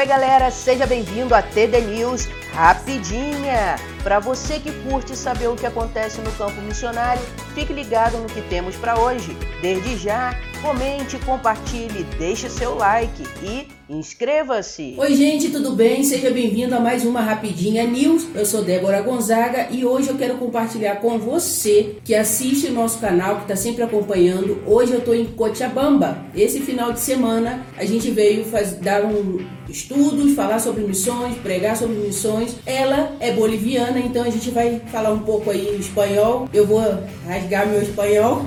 Oi, galera, seja bem-vindo a TD News Rapidinha. Para você que curte saber o que acontece no campo missionário, fique ligado no que temos para hoje. Desde já, comente, compartilhe, deixe seu like e inscreva-se. Oi, gente, tudo bem? Seja bem-vindo a mais uma Rapidinha News. Eu sou Débora Gonzaga e hoje eu quero compartilhar com você que assiste o nosso canal, que está sempre acompanhando. Hoje eu estou em Cochabamba. Esse final de semana a gente veio faz, dar um estudos, falar sobre missões, pregar sobre missões. Ela é boliviana, então a gente vai falar um pouco aí em espanhol. Eu vou rasgar meu espanhol.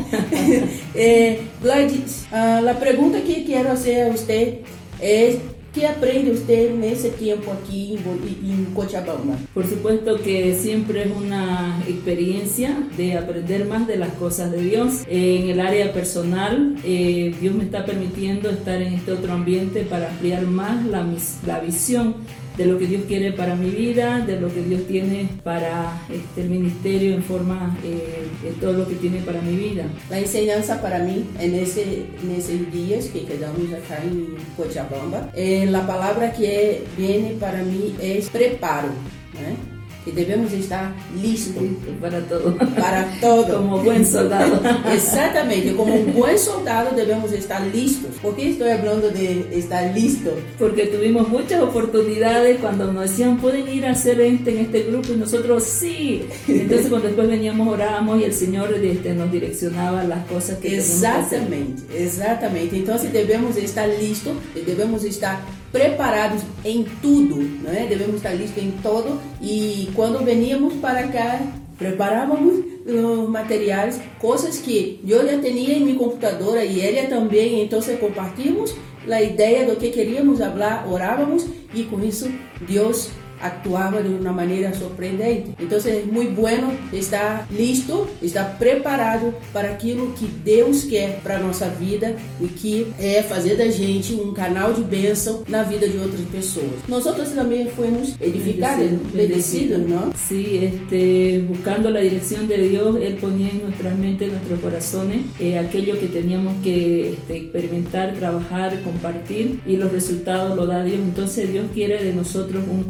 é, Gladys, a pergunta que quero fazer a você é ¿Qué aprende usted en ese tiempo aquí en Cochabamba? Por supuesto que siempre es una experiencia de aprender más de las cosas de Dios. En el área personal, eh, Dios me está permitiendo estar en este otro ambiente para ampliar más la, la visión de lo que Dios quiere para mi vida, de lo que Dios tiene para este, ministerio en forma eh, de todo lo que tiene para mi vida. La enseñanza para mí en, ese, en esos días que quedamos acá en Cochabamba, eh, la palabra que viene para mí es preparo. ¿eh? Que debemos estar listos para todo. Para todo. Como buen soldado. Exactamente, como un buen soldado debemos estar listos. ¿Por qué estoy hablando de estar listo? Porque tuvimos muchas oportunidades cuando nos decían, pueden ir a hacer este en este grupo y nosotros sí. Entonces cuando después veníamos, orábamos y el Señor este, nos direccionaba las cosas que Exactamente, exactamente. Entonces debemos estar listos, debemos estar preparados em tudo, né? devemos estar listos em todo e quando veníamos para cá preparávamos os materiais, coisas que eu já tinha em minha computadora e ela também, então compartilhamos a ideia do que queríamos falar, orávamos e com isso Deus actuaba de una manera sorprendente. Entonces es muy bueno estar listo, estar preparado para aquilo que Deus quer para nossa vida e que é fazer da gente um canal de bênção na vida de outras pessoas. Nós outros também fomos edificados, bendecidos, ¿no? Sí, este, buscando la dirección de Dios, Él ponía en nuestras mentes, en nuestros corazones, eh, aquello que teníamos que este, experimentar, trabajar, compartir y los resultados lo da Dios. Entonces Dios quiere de nosotros un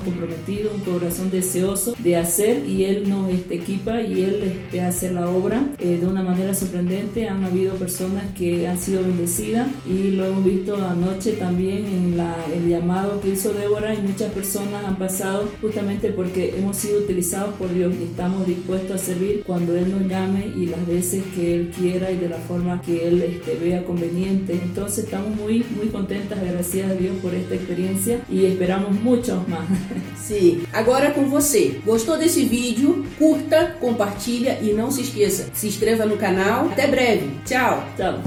comprometido, un corazón deseoso de hacer y Él nos este, equipa y Él este, hace la obra eh, de una manera sorprendente. Han habido personas que han sido bendecidas y lo hemos visto anoche también en la, el llamado que hizo Débora y muchas personas han pasado justamente porque hemos sido utilizados por Dios y estamos dispuestos a servir cuando Él nos llame y las veces que Él quiera y de la forma que Él este, vea conveniente. Entonces estamos muy, muy contentas, agradecidas a Dios por esta experiencia y esperamos muchos más. Sim. Agora é com você. Gostou desse vídeo? Curta, compartilha e não se esqueça, se inscreva no canal. Até breve. Tchau. Tchau.